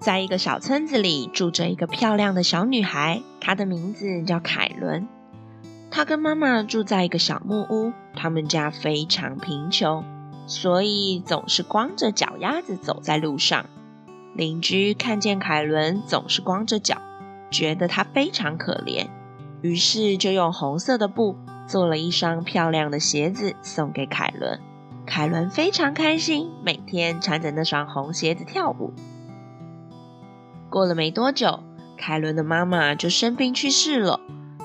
在一个小村子里，住着一个漂亮的小女孩，她的名字叫凯伦。她跟妈妈住在一个小木屋，他们家非常贫穷，所以总是光着脚丫子走在路上。邻居看见凯伦总是光着脚，觉得她非常可怜，于是就用红色的布做了一双漂亮的鞋子送给凯伦。凯伦非常开心，每天穿着那双红鞋子跳舞。过了没多久，凯伦的妈妈就生病去世了。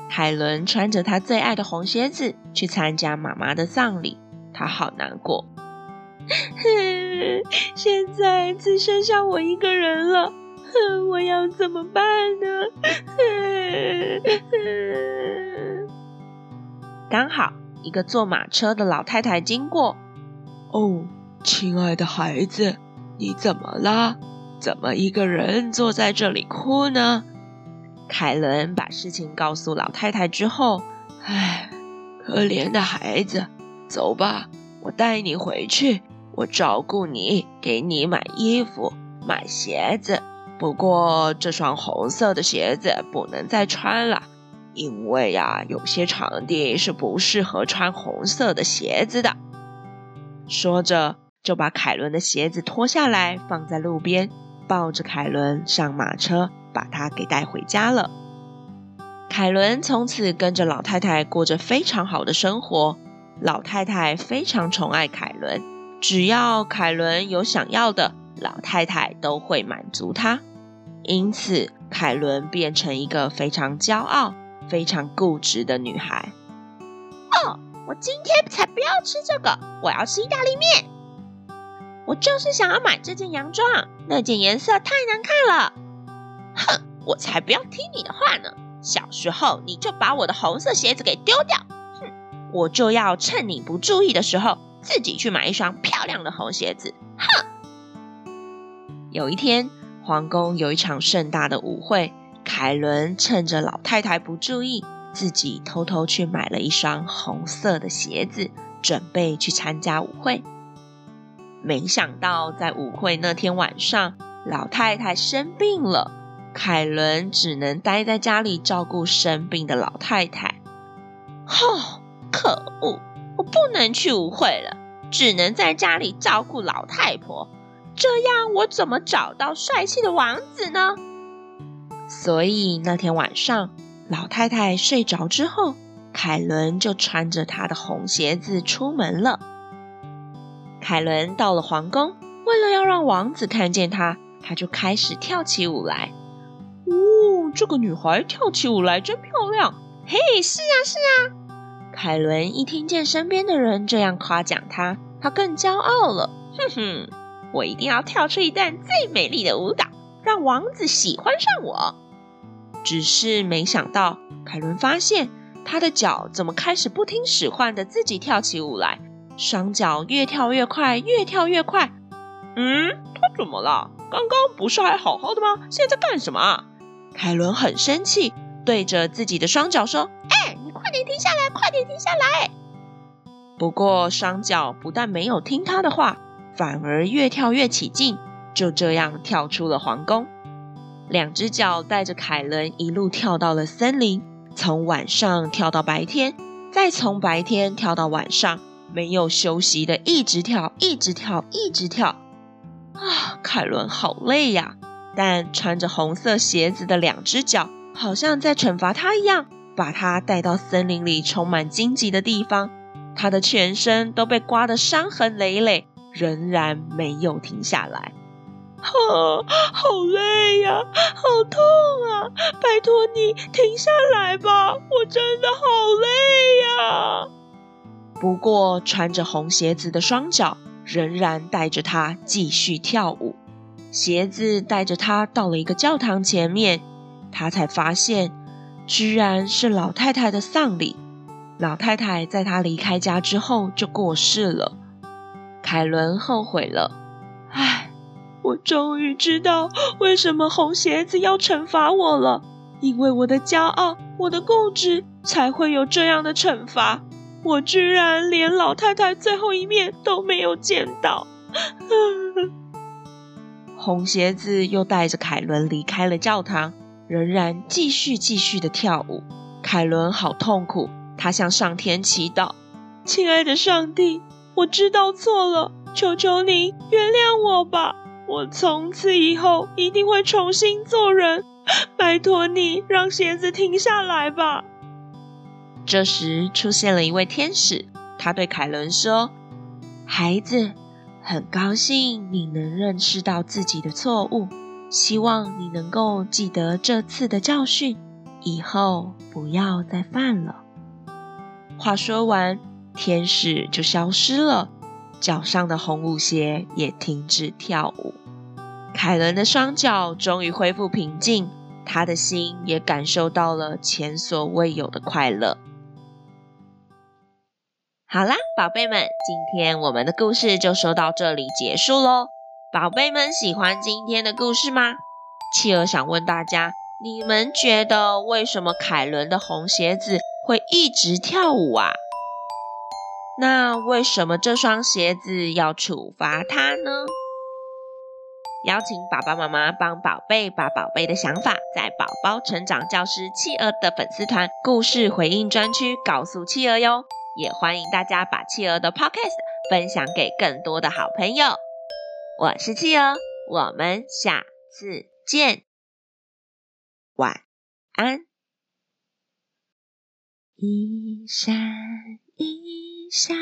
凯伦穿着她最爱的红鞋子去参加妈妈的葬礼，她好难过。现在只剩下我一个人了，我要怎么办呢？刚好一个坐马车的老太太经过。哦，亲爱的孩子，你怎么了？怎么一个人坐在这里哭呢？凯伦把事情告诉老太太之后，唉，可怜的孩子，走吧，我带你回去，我照顾你，给你买衣服、买鞋子。不过这双红色的鞋子不能再穿了，因为呀，有些场地是不适合穿红色的鞋子的。说着，就把凯伦的鞋子脱下来，放在路边。抱着凯伦上马车，把她给带回家了。凯伦从此跟着老太太过着非常好的生活。老太太非常宠爱凯伦，只要凯伦有想要的，老太太都会满足她。因此，凯伦变成一个非常骄傲、非常固执的女孩。哦，我今天才不要吃这个，我要吃意大利面。我就是想要买这件洋装，那件颜色太难看了。哼，我才不要听你的话呢！小时候你就把我的红色鞋子给丢掉，哼，我就要趁你不注意的时候自己去买一双漂亮的红鞋子。哼！有一天，皇宫有一场盛大的舞会，凯伦趁着老太太不注意，自己偷偷去买了一双红色的鞋子，准备去参加舞会。没想到，在舞会那天晚上，老太太生病了，凯伦只能待在家里照顾生病的老太太。哦，可恶！我不能去舞会了，只能在家里照顾老太婆。这样，我怎么找到帅气的王子呢？所以那天晚上，老太太睡着之后，凯伦就穿着她的红鞋子出门了。凯伦到了皇宫，为了要让王子看见她，她就开始跳起舞来。哦，这个女孩跳起舞来真漂亮！嘿，是啊，是啊。凯伦一听见身边的人这样夸奖她，她更骄傲了。哼哼，我一定要跳出一段最美丽的舞蹈，让王子喜欢上我。只是没想到，凯伦发现她的脚怎么开始不听使唤的自己跳起舞来。双脚越跳越快，越跳越快。嗯，他怎么了？刚刚不是还好好的吗？现在在干什么？凯伦很生气，对着自己的双脚说：“哎，你快点停下来，快点停下来！”不过双脚不但没有听他的话，反而越跳越起劲，就这样跳出了皇宫。两只脚带着凯伦一路跳到了森林，从晚上跳到白天，再从白天跳到晚上。没有休息的，一直跳，一直跳，一直跳。啊，凯伦好累呀！但穿着红色鞋子的两只脚，好像在惩罚他一样，把他带到森林里充满荆棘的地方。他的全身都被刮得伤痕累累，仍然没有停下来。啊，好累呀，好痛啊！拜托你停下来吧，我真的。不过，穿着红鞋子的双脚仍然带着他继续跳舞。鞋子带着他到了一个教堂前面，他才发现，居然是老太太的丧礼。老太太在他离开家之后就过世了。凯伦后悔了，唉，我终于知道为什么红鞋子要惩罚我了，因为我的骄傲，我的固执，才会有这样的惩罚。我居然连老太太最后一面都没有见到。红鞋子又带着凯伦离开了教堂，仍然继续继续的跳舞。凯伦好痛苦。他向上天祈祷：“亲爱的上帝，我知道错了，求求你原谅我吧！我从此以后一定会重新做人，拜托你让鞋子停下来吧。”这时出现了一位天使，他对凯伦说：“孩子，很高兴你能认识到自己的错误，希望你能够记得这次的教训，以后不要再犯了。”话说完，天使就消失了，脚上的红舞鞋也停止跳舞。凯伦的双脚终于恢复平静，他的心也感受到了前所未有的快乐。好啦，宝贝们，今天我们的故事就说到这里结束喽。宝贝们喜欢今天的故事吗？企鹅想问大家，你们觉得为什么凯伦的红鞋子会一直跳舞啊？那为什么这双鞋子要处罚他呢？邀请爸爸妈妈帮宝贝把宝贝的想法，在宝宝成长教师企鹅的粉丝团故事回应专区告诉企鹅哟。也欢迎大家把企鹅的 Podcast 分享给更多的好朋友。我是企鹅，我们下次见，晚安。一闪一闪